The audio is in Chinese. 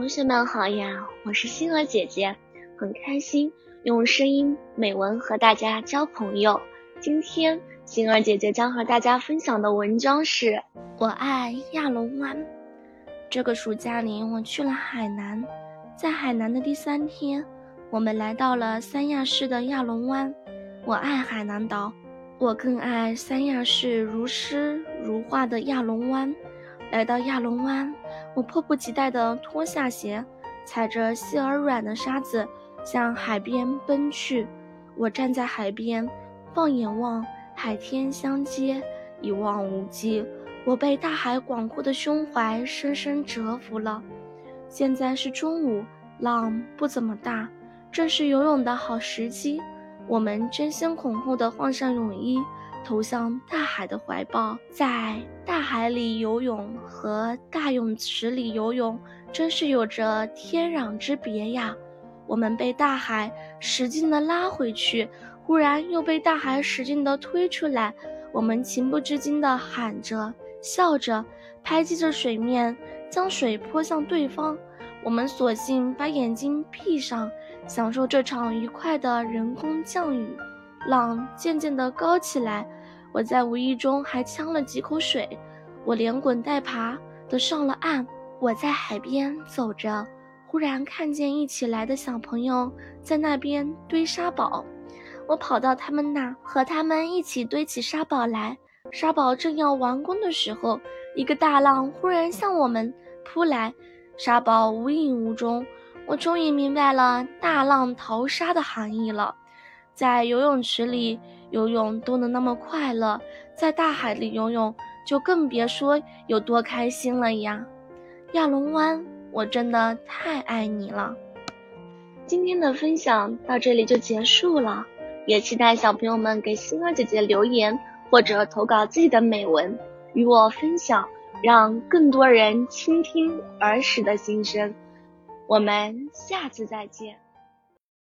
同学们好呀，我是星儿姐姐，很开心用声音美文和大家交朋友。今天星儿姐姐将和大家分享的文章是《我爱亚龙湾》。这个暑假里，我去了海南，在海南的第三天，我们来到了三亚市的亚龙湾。我爱海南岛，我更爱三亚市如诗如画的亚龙湾。来到亚龙湾，我迫不及待地脱下鞋，踩着细而软的沙子向海边奔去。我站在海边，放眼望，海天相接，一望无际。我被大海广阔的胸怀深深折服了。现在是中午，浪不怎么大，正是游泳的好时机。我们争先恐后地换上泳衣。投向大海的怀抱，在大海里游泳和大泳池里游泳，真是有着天壤之别呀！我们被大海使劲地拉回去，忽然又被大海使劲地推出来。我们情不自禁地喊着、笑着，拍击着水面，将水泼向对方。我们索性把眼睛闭上，享受这场愉快的人工降雨。浪渐渐地高起来，我在无意中还呛了几口水，我连滚带爬地上了岸。我在海边走着，忽然看见一起来的小朋友在那边堆沙堡，我跑到他们那，和他们一起堆起沙堡来。沙堡正要完工的时候，一个大浪忽然向我们扑来，沙堡无影无踪。我终于明白了大浪淘沙的含义了。在游泳池里游泳都能那么快乐，在大海里游泳就更别说有多开心了呀！亚龙湾，我真的太爱你了。今天的分享到这里就结束了，也期待小朋友们给星儿姐姐留言或者投稿自己的美文与我分享，让更多人倾听儿时的心声。我们下次再见。